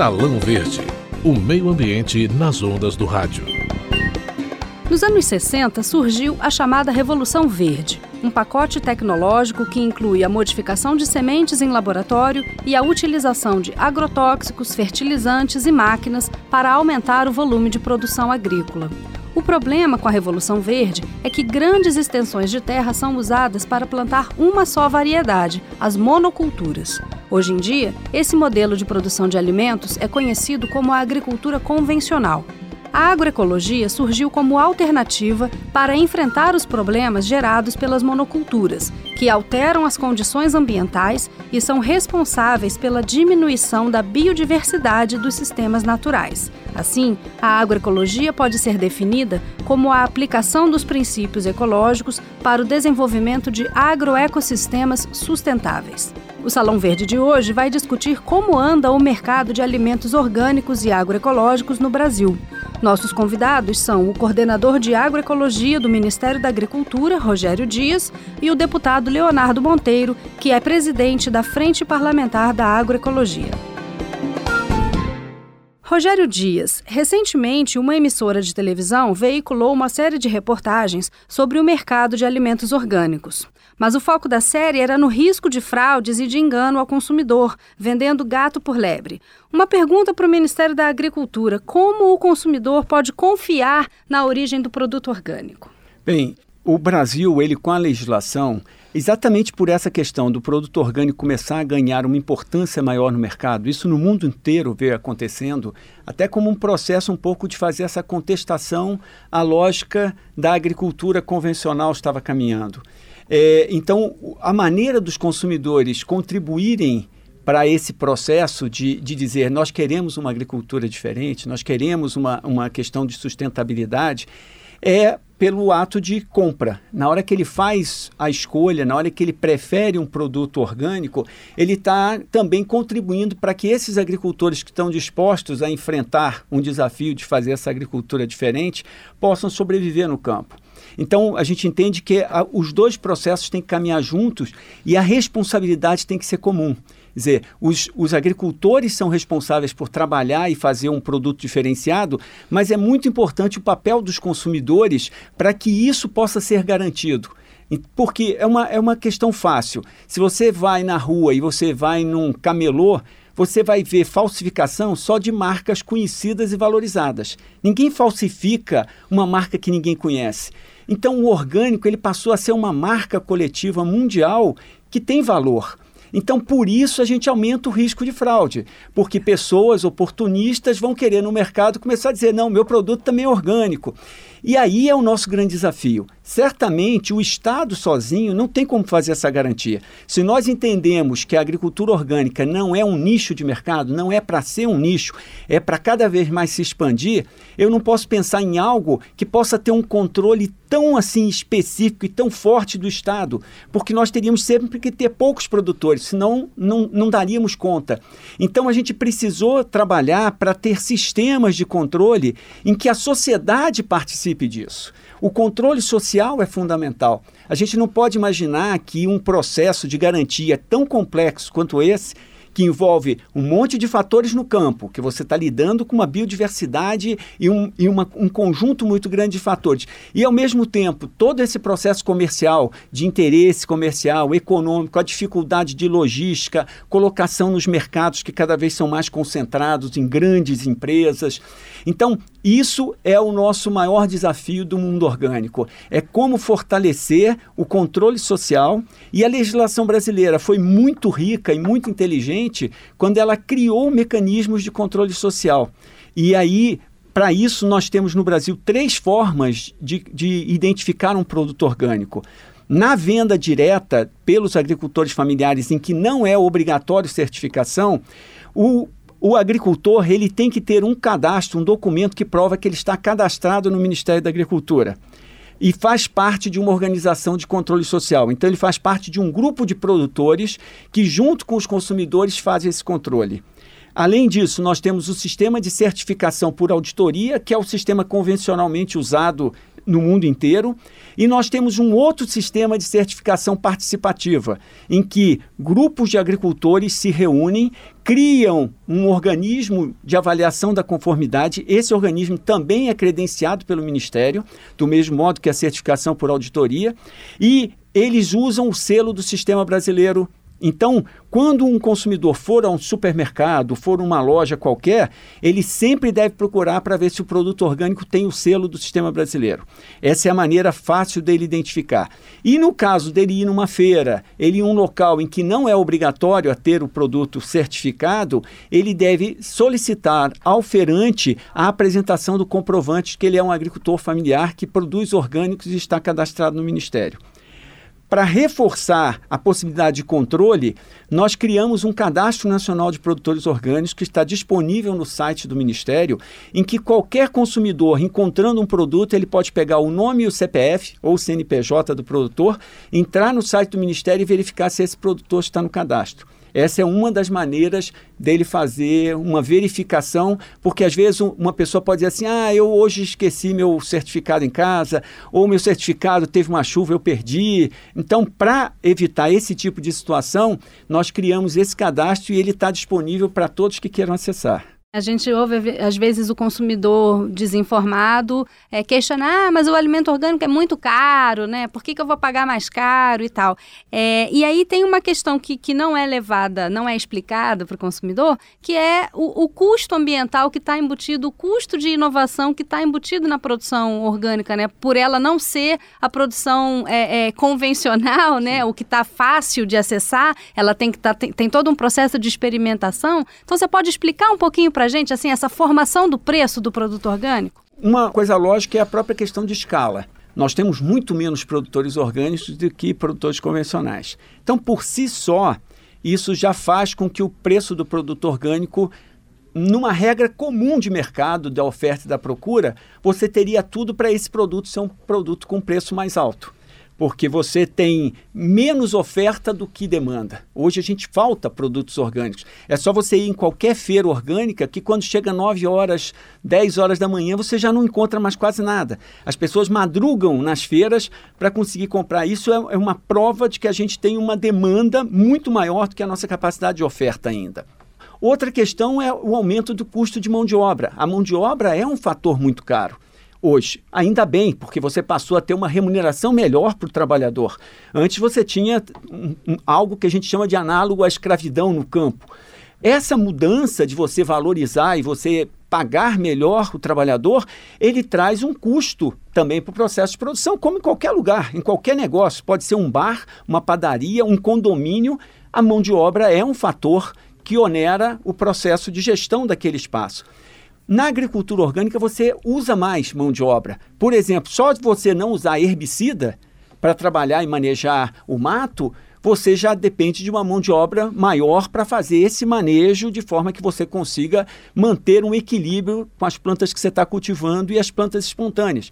Salão Verde, o meio ambiente nas ondas do rádio. Nos anos 60 surgiu a chamada Revolução Verde, um pacote tecnológico que inclui a modificação de sementes em laboratório e a utilização de agrotóxicos, fertilizantes e máquinas para aumentar o volume de produção agrícola. O problema com a Revolução Verde é que grandes extensões de terra são usadas para plantar uma só variedade, as monoculturas. Hoje em dia, esse modelo de produção de alimentos é conhecido como a agricultura convencional. A agroecologia surgiu como alternativa para enfrentar os problemas gerados pelas monoculturas, que alteram as condições ambientais e são responsáveis pela diminuição da biodiversidade dos sistemas naturais. Assim, a agroecologia pode ser definida como a aplicação dos princípios ecológicos para o desenvolvimento de agroecossistemas sustentáveis. O Salão Verde de hoje vai discutir como anda o mercado de alimentos orgânicos e agroecológicos no Brasil. Nossos convidados são o coordenador de agroecologia do Ministério da Agricultura, Rogério Dias, e o deputado Leonardo Monteiro, que é presidente da Frente Parlamentar da Agroecologia. Rogério Dias, recentemente uma emissora de televisão veiculou uma série de reportagens sobre o mercado de alimentos orgânicos. Mas o foco da série era no risco de fraudes e de engano ao consumidor, vendendo gato por lebre. Uma pergunta para o Ministério da Agricultura: como o consumidor pode confiar na origem do produto orgânico? Bem, o Brasil, ele com a legislação, exatamente por essa questão do produto orgânico começar a ganhar uma importância maior no mercado, isso no mundo inteiro veio acontecendo, até como um processo um pouco de fazer essa contestação à lógica da agricultura convencional estava caminhando. É, então, a maneira dos consumidores contribuírem para esse processo de, de dizer nós queremos uma agricultura diferente, nós queremos uma, uma questão de sustentabilidade, é pelo ato de compra. Na hora que ele faz a escolha, na hora que ele prefere um produto orgânico, ele está também contribuindo para que esses agricultores que estão dispostos a enfrentar um desafio de fazer essa agricultura diferente possam sobreviver no campo. Então, a gente entende que a, os dois processos têm que caminhar juntos e a responsabilidade tem que ser comum. Quer dizer, os, os agricultores são responsáveis por trabalhar e fazer um produto diferenciado, mas é muito importante o papel dos consumidores para que isso possa ser garantido. Porque é uma, é uma questão fácil. Se você vai na rua e você vai num camelô, você vai ver falsificação só de marcas conhecidas e valorizadas. Ninguém falsifica uma marca que ninguém conhece. Então o orgânico ele passou a ser uma marca coletiva mundial que tem valor. Então, por isso, a gente aumenta o risco de fraude, porque pessoas oportunistas vão querer no mercado começar a dizer: não, meu produto também é orgânico. E aí é o nosso grande desafio. Certamente o Estado sozinho não tem como fazer essa garantia. Se nós entendemos que a agricultura orgânica não é um nicho de mercado, não é para ser um nicho, é para cada vez mais se expandir, eu não posso pensar em algo que possa ter um controle tão assim específico e tão forte do Estado, porque nós teríamos sempre que ter poucos produtores, senão não, não daríamos conta. Então a gente precisou trabalhar para ter sistemas de controle em que a sociedade participe participe disso. O controle social é fundamental. A gente não pode imaginar que um processo de garantia tão complexo quanto esse que envolve um monte de fatores no campo, que você está lidando com uma biodiversidade e, um, e uma, um conjunto muito grande de fatores. E, ao mesmo tempo, todo esse processo comercial, de interesse comercial, econômico, a dificuldade de logística, colocação nos mercados que cada vez são mais concentrados em grandes empresas. Então, isso é o nosso maior desafio do mundo orgânico. É como fortalecer o controle social e a legislação brasileira foi muito rica e muito inteligente quando ela criou mecanismos de controle social. E aí, para isso, nós temos no Brasil três formas de, de identificar um produto orgânico. Na venda direta pelos agricultores familiares, em que não é obrigatório certificação, o o agricultor ele tem que ter um cadastro, um documento que prova que ele está cadastrado no Ministério da Agricultura e faz parte de uma organização de controle social. Então ele faz parte de um grupo de produtores que junto com os consumidores fazem esse controle. Além disso, nós temos o sistema de certificação por auditoria, que é o sistema convencionalmente usado no mundo inteiro. E nós temos um outro sistema de certificação participativa, em que grupos de agricultores se reúnem, criam um organismo de avaliação da conformidade. Esse organismo também é credenciado pelo Ministério, do mesmo modo que a certificação por auditoria, e eles usam o selo do Sistema Brasileiro então, quando um consumidor for a um supermercado, for uma loja qualquer, ele sempre deve procurar para ver se o produto orgânico tem o selo do sistema brasileiro. Essa é a maneira fácil dele identificar. E no caso dele ir numa feira, ele ir em um local em que não é obrigatório a ter o produto certificado, ele deve solicitar ao feirante a apresentação do comprovante que ele é um agricultor familiar que produz orgânicos e está cadastrado no Ministério. Para reforçar a possibilidade de controle, nós criamos um Cadastro Nacional de Produtores Orgânicos que está disponível no site do Ministério, em que qualquer consumidor, encontrando um produto, ele pode pegar o nome e o CPF ou o CNPJ do produtor, entrar no site do Ministério e verificar se esse produtor está no cadastro. Essa é uma das maneiras dele fazer uma verificação, porque às vezes uma pessoa pode dizer assim: ah, eu hoje esqueci meu certificado em casa, ou meu certificado teve uma chuva, eu perdi. Então, para evitar esse tipo de situação, nós criamos esse cadastro e ele está disponível para todos que queiram acessar. A gente ouve, às vezes, o consumidor desinformado é, questionar, ah, mas o alimento orgânico é muito caro, né? Por que, que eu vou pagar mais caro e tal? É, e aí tem uma questão que, que não é levada, não é explicada para o consumidor, que é o, o custo ambiental que está embutido, o custo de inovação que está embutido na produção orgânica, né? Por ela não ser a produção é, é convencional, né? O que está fácil de acessar, ela tem que tá, tem, tem todo um processo de experimentação. Então, você pode explicar um pouquinho para a gente, assim, essa formação do preço do produto orgânico? Uma coisa lógica é a própria questão de escala. Nós temos muito menos produtores orgânicos do que produtores convencionais. Então, por si só, isso já faz com que o preço do produto orgânico, numa regra comum de mercado, da oferta e da procura, você teria tudo para esse produto ser um produto com preço mais alto porque você tem menos oferta do que demanda. Hoje a gente falta produtos orgânicos. É só você ir em qualquer feira orgânica que quando chega 9 horas, 10 horas da manhã, você já não encontra mais quase nada. As pessoas madrugam nas feiras para conseguir comprar. Isso é, é uma prova de que a gente tem uma demanda muito maior do que a nossa capacidade de oferta ainda. Outra questão é o aumento do custo de mão de obra. A mão de obra é um fator muito caro hoje. Ainda bem, porque você passou a ter uma remuneração melhor para o trabalhador. Antes você tinha um, um, algo que a gente chama de análogo à escravidão no campo. Essa mudança de você valorizar e você pagar melhor o trabalhador, ele traz um custo também para o processo de produção, como em qualquer lugar, em qualquer negócio. Pode ser um bar, uma padaria, um condomínio. A mão de obra é um fator que onera o processo de gestão daquele espaço. Na agricultura orgânica, você usa mais mão de obra. Por exemplo, só de você não usar herbicida para trabalhar e manejar o mato, você já depende de uma mão de obra maior para fazer esse manejo de forma que você consiga manter um equilíbrio com as plantas que você está cultivando e as plantas espontâneas.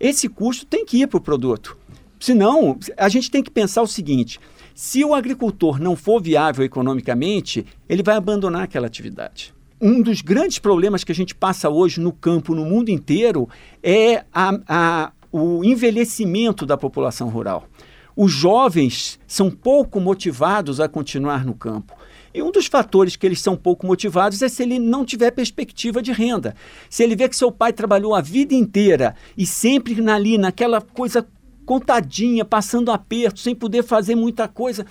Esse custo tem que ir para o produto. Senão, a gente tem que pensar o seguinte: se o agricultor não for viável economicamente, ele vai abandonar aquela atividade um dos grandes problemas que a gente passa hoje no campo, no mundo inteiro, é a, a, o envelhecimento da população rural. Os jovens são pouco motivados a continuar no campo. E um dos fatores que eles são pouco motivados é se ele não tiver perspectiva de renda. Se ele vê que seu pai trabalhou a vida inteira e sempre ali naquela coisa contadinha, passando aperto, sem poder fazer muita coisa,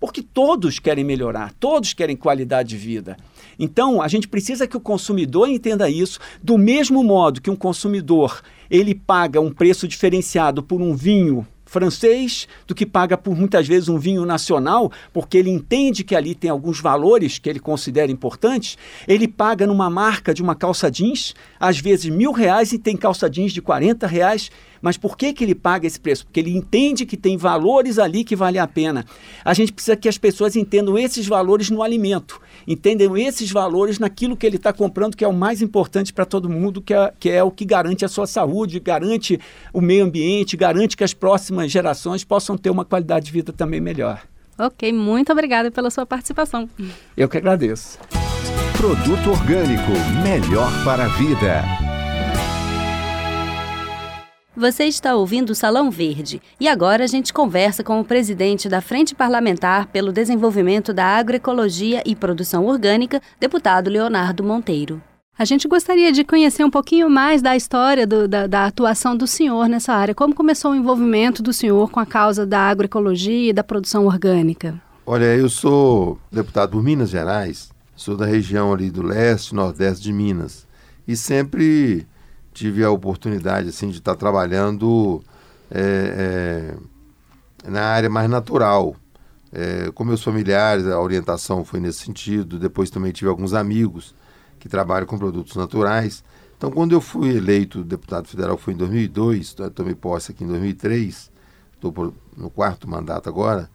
porque todos querem melhorar, todos querem qualidade de vida. Então, a gente precisa que o consumidor entenda isso, do mesmo modo que um consumidor ele paga um preço diferenciado por um vinho francês do que paga por muitas vezes um vinho nacional, porque ele entende que ali tem alguns valores que ele considera importantes, ele paga numa marca de uma calça jeans, às vezes mil reais e tem calça jeans de 40 reais. Mas por que, que ele paga esse preço? Porque ele entende que tem valores ali que valem a pena. A gente precisa que as pessoas entendam esses valores no alimento, entendam esses valores naquilo que ele está comprando, que é o mais importante para todo mundo, que é, que é o que garante a sua saúde, garante o meio ambiente, garante que as próximas gerações possam ter uma qualidade de vida também melhor. Ok, muito obrigada pela sua participação. Eu que agradeço. Produto orgânico, melhor para a vida. Você está ouvindo o Salão Verde e agora a gente conversa com o presidente da Frente Parlamentar pelo Desenvolvimento da Agroecologia e Produção Orgânica, deputado Leonardo Monteiro. A gente gostaria de conhecer um pouquinho mais da história do, da, da, atuação do senhor nessa área. Como começou o envolvimento do senhor com a causa da agroecologia e da produção orgânica? Olha, eu sou deputado por Minas Gerais, sou da região ali do leste, nordeste de Minas. E sempre tive a oportunidade assim, de estar trabalhando é, é, na área mais natural. É, com meus familiares, a orientação foi nesse sentido. Depois também tive alguns amigos que trabalham com produtos naturais. Então, quando eu fui eleito deputado federal, foi em 2002, tomei posse aqui em 2003, estou no quarto mandato agora,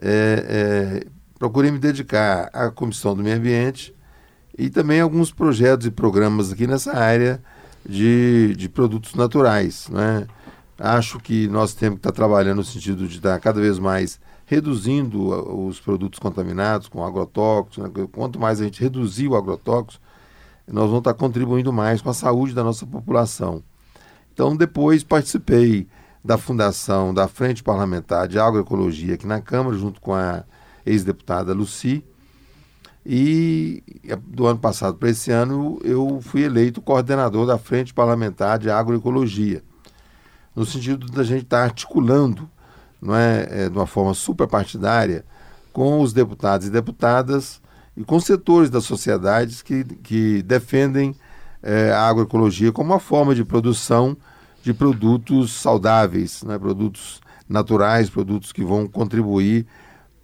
é, é, procurei me dedicar à Comissão do Meio Ambiente e também alguns projetos e programas aqui nessa área de, de produtos naturais. Né? Acho que nós temos que estar trabalhando no sentido de estar cada vez mais reduzindo os produtos contaminados com agrotóxicos. Né? Quanto mais a gente reduzir o agrotóxico, nós vamos estar contribuindo mais com a saúde da nossa população. Então, depois participei da fundação da Frente Parlamentar de Agroecologia aqui na Câmara, junto com a ex-deputada Luci, e do ano passado para esse ano eu fui eleito coordenador da Frente Parlamentar de Agroecologia, no sentido da gente estar articulando, não é, é, de uma forma superpartidária, com os deputados e deputadas e com setores da sociedade que, que defendem é, a agroecologia como uma forma de produção de produtos saudáveis, né, produtos naturais, produtos que vão contribuir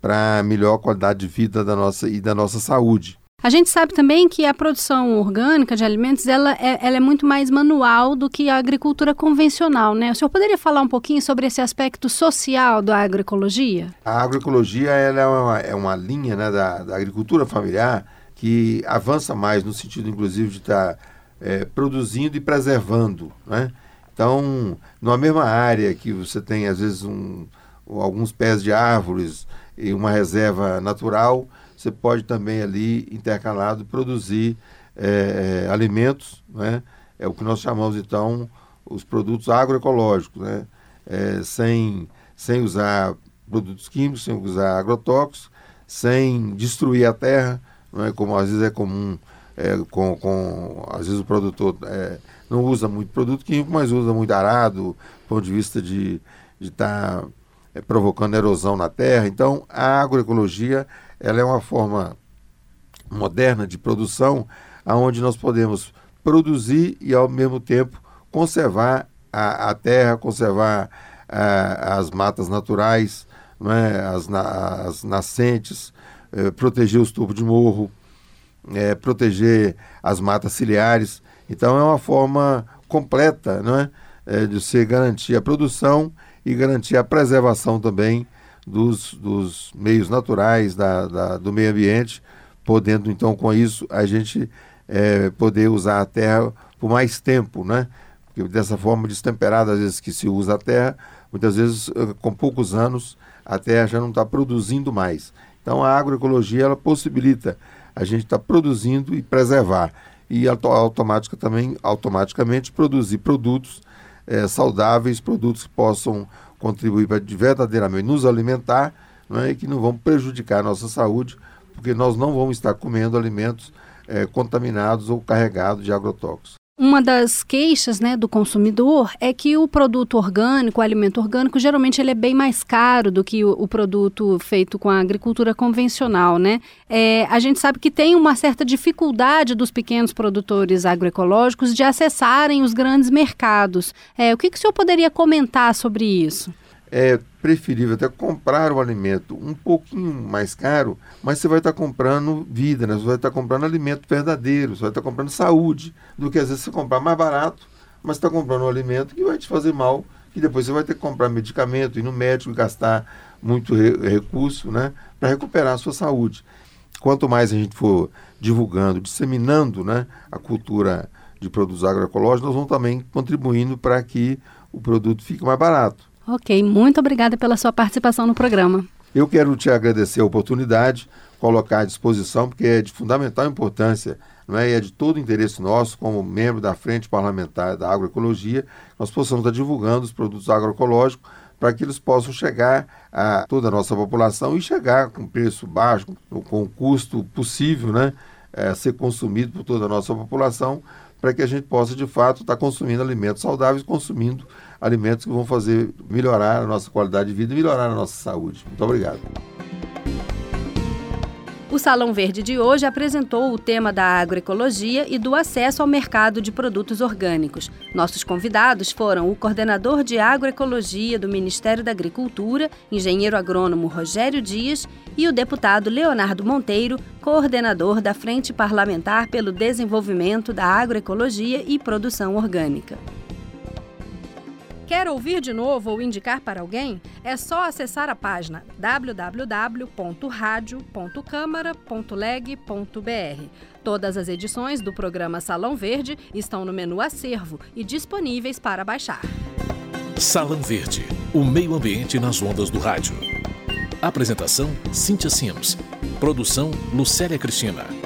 para melhor qualidade de vida da nossa e da nossa saúde. A gente sabe também que a produção orgânica de alimentos ela é, ela é, muito mais manual do que a agricultura convencional, né? O senhor poderia falar um pouquinho sobre esse aspecto social da agroecologia? A agroecologia ela é, uma, é uma linha né, da, da, agricultura familiar que avança mais no sentido, inclusive, de estar tá, é, produzindo e preservando, né? Então, numa mesma área que você tem, às vezes, um, alguns pés de árvores e uma reserva natural, você pode também ali, intercalado, produzir é, alimentos, né? é o que nós chamamos então os produtos agroecológicos, né? É, sem, sem usar produtos químicos, sem usar agrotóxicos, sem destruir a terra, não é? como às vezes é comum, é, com, com, às vezes o produtor é, não usa muito produto químico, mas usa muito arado, do ponto de vista de estar tá, é, provocando erosão na terra. Então, a agroecologia ela é uma forma moderna de produção, aonde nós podemos produzir e, ao mesmo tempo, conservar a, a terra, conservar a, as matas naturais, é? as, na, as nascentes, é, proteger os tubos de morro, é, proteger as matas ciliares. Então, é uma forma completa não é? é de você garantir a produção e garantir a preservação também dos, dos meios naturais, da, da, do meio ambiente, podendo então com isso a gente é, poder usar a terra por mais tempo, né? Porque dessa forma destemperada, às vezes que se usa a terra, muitas vezes eh, com poucos anos a terra já não está produzindo mais. Então a agroecologia ela possibilita a gente estar tá produzindo e preservar e automática também automaticamente produzir produtos é, saudáveis, produtos que possam contribuir para verdadeiramente nos alimentar não é? e que não vão prejudicar a nossa saúde, porque nós não vamos estar comendo alimentos é, contaminados ou carregados de agrotóxicos. Uma das queixas né, do consumidor é que o produto orgânico, o alimento orgânico, geralmente ele é bem mais caro do que o, o produto feito com a agricultura convencional. Né? É, a gente sabe que tem uma certa dificuldade dos pequenos produtores agroecológicos de acessarem os grandes mercados. É, o que, que o senhor poderia comentar sobre isso? É preferível até comprar o alimento um pouquinho mais caro, mas você vai estar comprando vida, né? você vai estar comprando alimento verdadeiro, você vai estar comprando saúde, do que às vezes você comprar mais barato, mas está comprando um alimento que vai te fazer mal, que depois você vai ter que comprar medicamento, ir no médico e gastar muito re recurso né? para recuperar a sua saúde. Quanto mais a gente for divulgando, disseminando né, a cultura de produtos agroecológicos, nós vamos também contribuindo para que o produto fique mais barato. Ok, muito obrigada pela sua participação no programa. Eu quero te agradecer a oportunidade, colocar à disposição, porque é de fundamental importância não é? e é de todo interesse nosso, como membro da Frente Parlamentar da Agroecologia, nós possamos estar divulgando os produtos agroecológicos para que eles possam chegar a toda a nossa população e chegar com preço baixo, com o custo possível, né? É, ser consumido por toda a nossa população, para que a gente possa, de fato, estar consumindo alimentos saudáveis, consumindo alimentos que vão fazer melhorar a nossa qualidade de vida e melhorar a nossa saúde. Muito obrigado. O Salão Verde de hoje apresentou o tema da agroecologia e do acesso ao mercado de produtos orgânicos. Nossos convidados foram o coordenador de agroecologia do Ministério da Agricultura, engenheiro agrônomo Rogério Dias, e o deputado Leonardo Monteiro, coordenador da Frente Parlamentar pelo Desenvolvimento da Agroecologia e Produção Orgânica. Quer ouvir de novo ou indicar para alguém? É só acessar a página www.radio.câmara.leg.br. Todas as edições do programa Salão Verde estão no menu Acervo e disponíveis para baixar. Salão Verde, o meio ambiente nas ondas do rádio. Apresentação: Cíntia Sims. Produção: Lucélia Cristina.